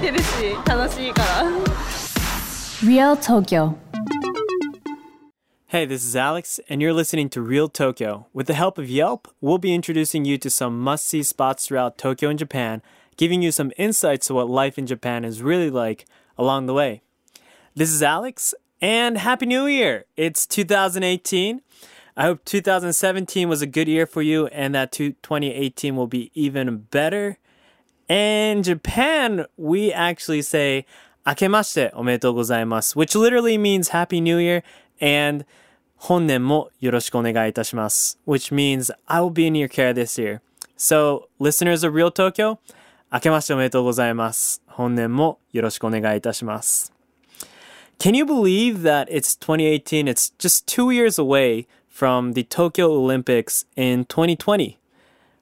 てるし楽しいから Real Tokyo. Hey, this is Alex, and you're listening to Real Tokyo. With the help of Yelp, we'll be introducing you to some must see spots throughout Tokyo and Japan, giving you some insights to what life in Japan is really like along the way. This is Alex, and Happy New Year! It's 2018. I hope 2017 was a good year for you and that 2018 will be even better. In Japan, we actually say, 明けましておめでとうございます, which literally means Happy New Year and 本年もよろしくお願いいたします, which means I will be in your care this year. So, listeners of Real Tokyo, 明けましておめでとうございます。本年もよろしくお願いいたします。Can you believe that it's 2018? It's just two years away from the Tokyo Olympics in 2020.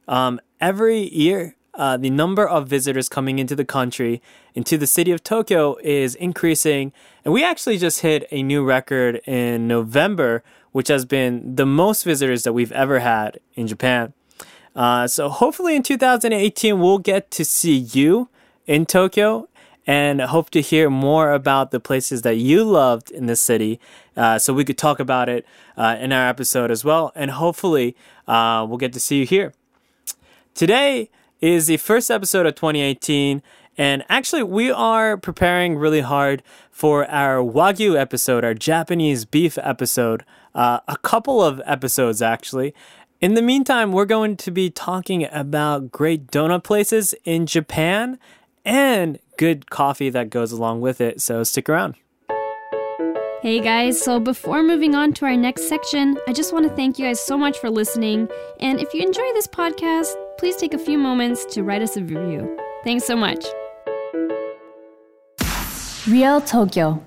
Um, every year, uh, the number of visitors coming into the country, into the city of Tokyo, is increasing. And we actually just hit a new record in November, which has been the most visitors that we've ever had in Japan. Uh, so hopefully in 2018, we'll get to see you in Tokyo and hope to hear more about the places that you loved in the city. Uh, so we could talk about it uh, in our episode as well. And hopefully, uh, we'll get to see you here. Today is the first episode of 2018. And actually, we are preparing really hard for our Wagyu episode, our Japanese beef episode, uh, a couple of episodes actually. In the meantime, we're going to be talking about great donut places in Japan and good coffee that goes along with it. So stick around. Hey guys, so before moving on to our next section, I just want to thank you guys so much for listening. And if you enjoy this podcast, please take a few moments to write us a review. Thanks so much. Real Tokyo.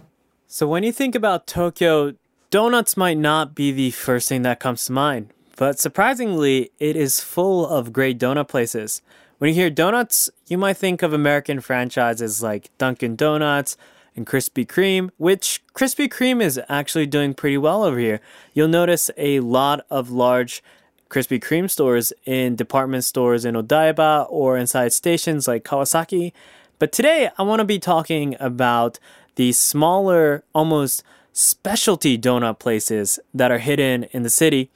So when you think about Tokyo, donuts might not be the first thing that comes to mind. But surprisingly, it is full of great donut places. When you hear donuts, you might think of American franchises like Dunkin' Donuts and Krispy Kreme, which Krispy Kreme is actually doing pretty well over here. You'll notice a lot of large Krispy Kreme stores in department stores in Odaiba or inside stations like Kawasaki. But today, I want to be talking about the smaller, almost specialty donut places that are hidden in the city.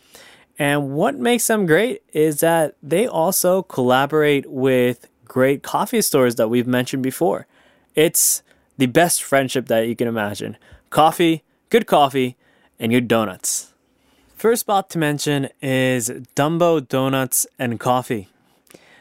And what makes them great is that they also collaborate with great coffee stores that we've mentioned before. It's the best friendship that you can imagine coffee, good coffee, and good donuts. First spot to mention is Dumbo Donuts and Coffee.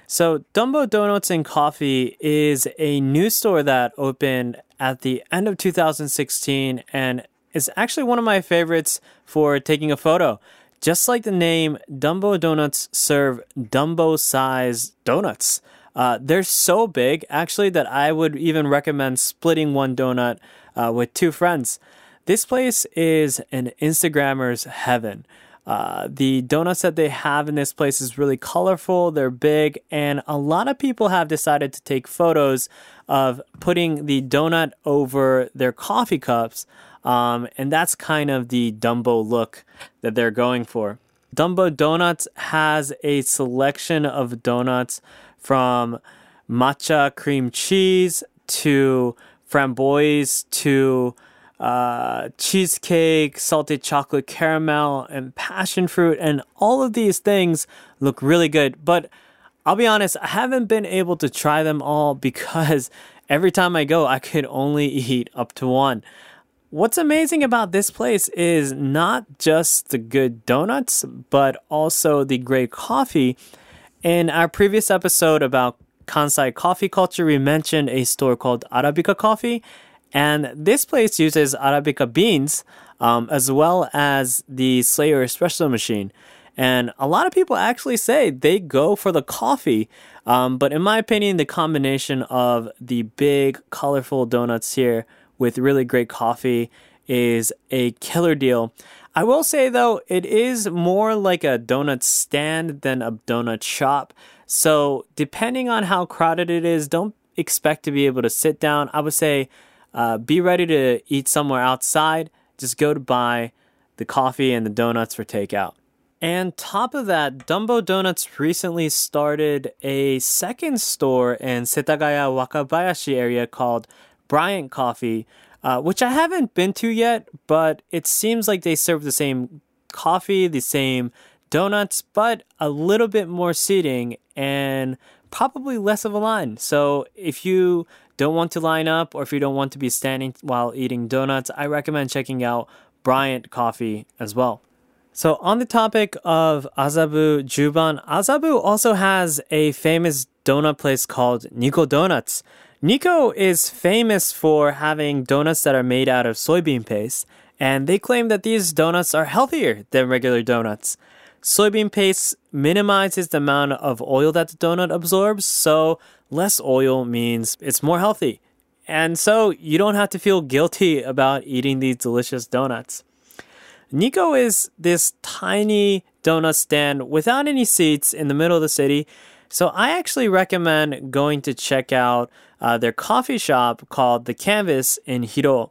So, Dumbo Donuts and Coffee is a new store that opened at the end of 2016 and is actually one of my favorites for taking a photo. Just like the name, Dumbo Donuts serve Dumbo sized donuts. Uh, they're so big, actually, that I would even recommend splitting one donut uh, with two friends. This place is an Instagrammer's heaven. Uh, the donuts that they have in this place is really colorful, they're big, and a lot of people have decided to take photos of putting the donut over their coffee cups. Um, and that's kind of the Dumbo look that they're going for. Dumbo Donuts has a selection of donuts from matcha cream cheese to framboise to uh, cheesecake, salted chocolate caramel, and passion fruit. And all of these things look really good. But I'll be honest, I haven't been able to try them all because every time I go, I could only eat up to one. What's amazing about this place is not just the good donuts, but also the great coffee. In our previous episode about Kansai coffee culture, we mentioned a store called Arabica Coffee, and this place uses Arabica beans um, as well as the Slayer espresso machine. And a lot of people actually say they go for the coffee. Um, but in my opinion, the combination of the big, colorful donuts here with really great coffee is a killer deal. I will say though, it is more like a donut stand than a donut shop. So depending on how crowded it is, don't expect to be able to sit down. I would say uh, be ready to eat somewhere outside. Just go to buy the coffee and the donuts for takeout. And top of that, Dumbo Donuts recently started a second store in Setagaya Wakabayashi area called Bryant Coffee, uh, which I haven't been to yet, but it seems like they serve the same coffee, the same donuts, but a little bit more seating and probably less of a line. So if you don't want to line up or if you don't want to be standing while eating donuts, I recommend checking out Bryant Coffee as well. So on the topic of Azabu Juban, Azabu also has a famous donut place called Nico Donuts. Nico is famous for having donuts that are made out of soybean paste, and they claim that these donuts are healthier than regular donuts. Soybean paste minimizes the amount of oil that the donut absorbs, so less oil means it's more healthy. And so you don't have to feel guilty about eating these delicious donuts. Nico is this tiny donut stand without any seats in the middle of the city. So I actually recommend going to check out uh, their coffee shop called The Canvas in Hiroo.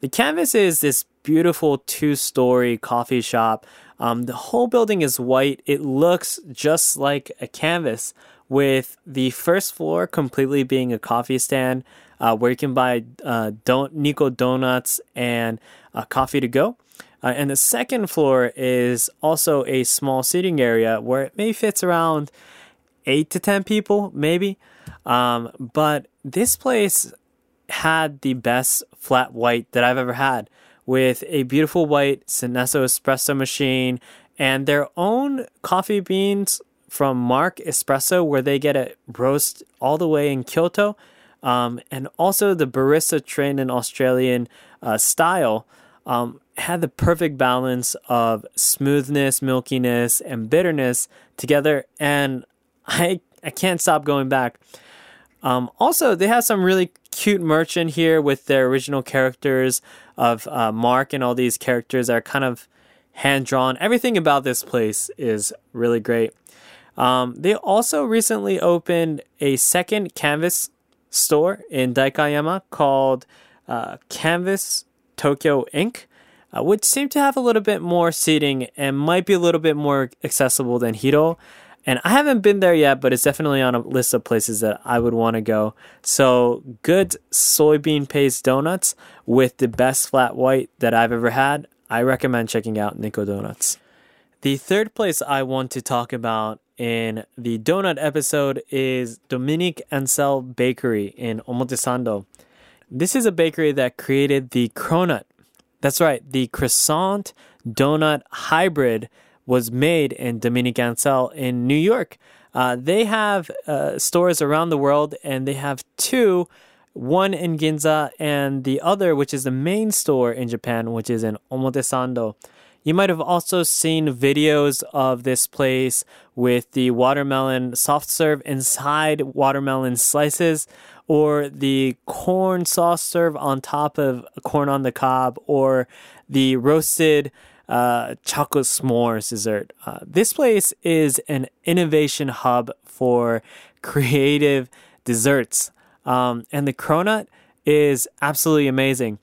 The Canvas is this beautiful two story coffee shop. Um, the whole building is white. It looks just like a canvas, with the first floor completely being a coffee stand uh, where you can buy uh, Nico donuts and uh, coffee to go. Uh, and the second floor is also a small seating area where it may fits around eight to 10 people, maybe. Um, but this place had the best flat white that I've ever had with a beautiful white Synesso espresso machine and their own coffee beans from Mark Espresso, where they get it roast all the way in Kyoto. Um, and also the barista trained in Australian uh, style um, had the perfect balance of smoothness, milkiness, and bitterness together. And I I can't stop going back. Um, also, they have some really cute merch in here with their original characters of uh, Mark and all these characters are kind of hand drawn. Everything about this place is really great. Um, they also recently opened a second canvas store in Daikanyama called uh, Canvas Tokyo Inc., uh, which seemed to have a little bit more seating and might be a little bit more accessible than Hiroo. And I haven't been there yet, but it's definitely on a list of places that I would want to go. So, good soybean paste donuts with the best flat white that I've ever had. I recommend checking out Nico Donuts. The third place I want to talk about in the donut episode is Dominique Ansel Bakery in Omotesando. This is a bakery that created the cronut. That's right, the croissant donut hybrid was made in Dominique Ansel in New York. Uh, they have uh, stores around the world, and they have two one in Ginza and the other, which is the main store in Japan, which is in Omotesando. You might have also seen videos of this place with the watermelon soft serve inside watermelon slices, or the corn sauce serve on top of corn on the cob, or the roasted uh, chocolate s'mores dessert. Uh, this place is an innovation hub for creative desserts. Um, and the cronut is absolutely amazing.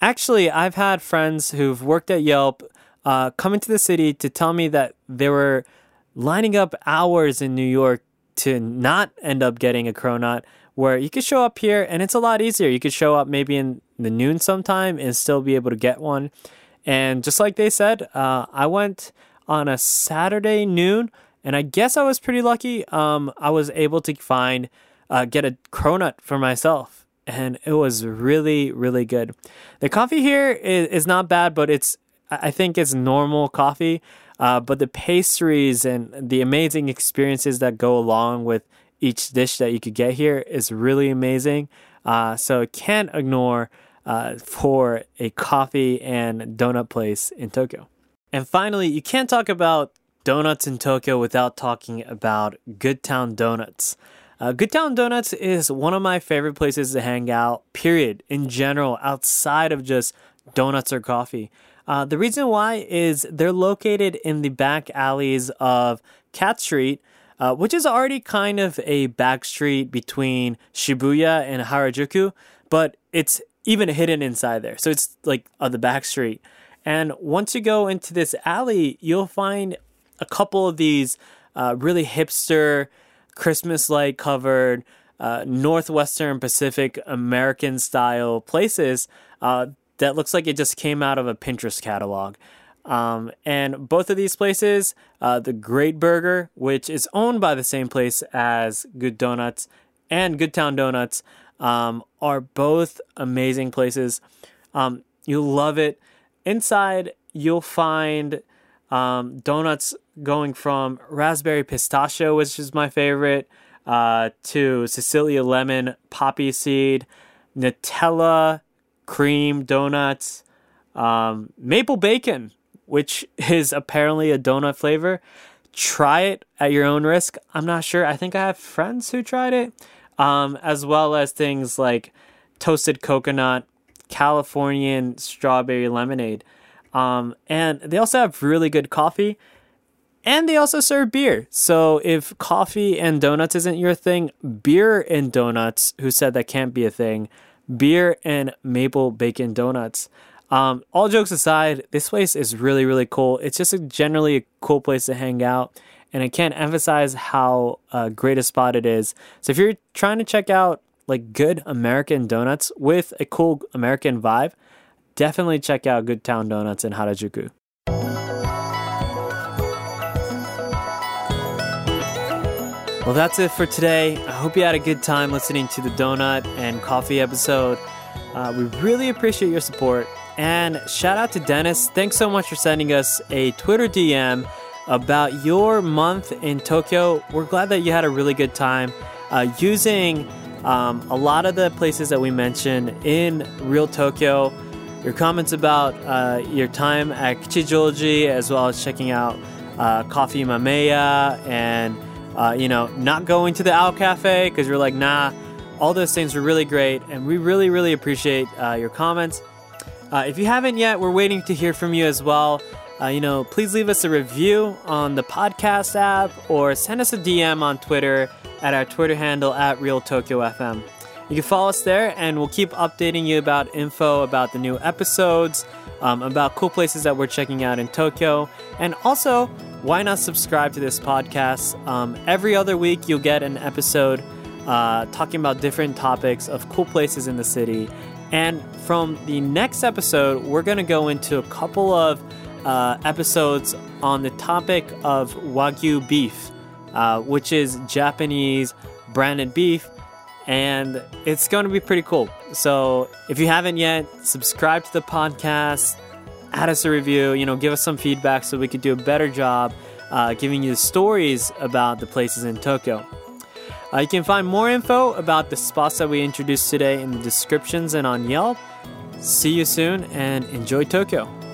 Actually, I've had friends who've worked at Yelp uh, come into the city to tell me that they were lining up hours in New York to not end up getting a cronut where you could show up here and it's a lot easier. You could show up maybe in the noon sometime and still be able to get one. And just like they said, uh, I went on a Saturday noon and I guess I was pretty lucky. Um, I was able to find uh, get a cronut for myself, and it was really really good. The coffee here is, is not bad, but it's I think it's normal coffee. Uh, but the pastries and the amazing experiences that go along with each dish that you could get here is really amazing. Uh, so can't ignore uh, for a coffee and donut place in Tokyo. And finally, you can't talk about donuts in Tokyo without talking about Good Town Donuts. Uh, Good Town Donuts is one of my favorite places to hang out, period, in general, outside of just donuts or coffee. Uh, the reason why is they're located in the back alleys of Cat Street, uh, which is already kind of a back street between Shibuya and Harajuku, but it's even hidden inside there. So it's like on the back street. And once you go into this alley, you'll find a couple of these uh, really hipster, Christmas light covered, uh, Northwestern Pacific American style places uh, that looks like it just came out of a Pinterest catalog. Um, and both of these places, uh, the Great Burger, which is owned by the same place as Good Donuts and Good Town Donuts, um, are both amazing places. Um, you'll love it. Inside, you'll find um, donuts going from raspberry pistachio, which is my favorite, uh, to Sicilian lemon poppy seed, Nutella cream donuts, um, maple bacon, which is apparently a donut flavor. Try it at your own risk. I'm not sure. I think I have friends who tried it, um, as well as things like toasted coconut, Californian strawberry lemonade. Um, and they also have really good coffee. And they also serve beer. So if coffee and donuts isn't your thing, beer and donuts, who said that can't be a thing, beer and maple bacon donuts. Um, all jokes aside, this place is really, really cool. It's just a generally a cool place to hang out. And I can't emphasize how uh, great a spot it is. So if you're trying to check out like good American donuts with a cool American vibe, definitely check out Good Town Donuts in Harajuku. Well, that's it for today. I hope you had a good time listening to the donut and coffee episode. Uh, we really appreciate your support. And shout out to Dennis. Thanks so much for sending us a Twitter DM about your month in Tokyo. We're glad that you had a really good time uh, using um, a lot of the places that we mentioned in Real Tokyo. Your comments about uh, your time at Kichijoji, as well as checking out uh, Koffee Mameya and uh, you know, not going to the Owl Cafe because you're like, nah, all those things were really great. And we really, really appreciate uh, your comments. Uh, if you haven't yet, we're waiting to hear from you as well. Uh, you know, please leave us a review on the podcast app or send us a DM on Twitter at our Twitter handle at Real Tokyo FM. You can follow us there, and we'll keep updating you about info about the new episodes, um, about cool places that we're checking out in Tokyo, and also why not subscribe to this podcast? Um, every other week, you'll get an episode uh, talking about different topics of cool places in the city. And from the next episode, we're going to go into a couple of uh, episodes on the topic of Wagyu beef, uh, which is Japanese branded beef and it's going to be pretty cool. So if you haven't yet, subscribe to the podcast, add us a review, you know, give us some feedback so we could do a better job uh, giving you the stories about the places in Tokyo. Uh, you can find more info about the spots that we introduced today in the descriptions and on Yelp. See you soon and enjoy Tokyo.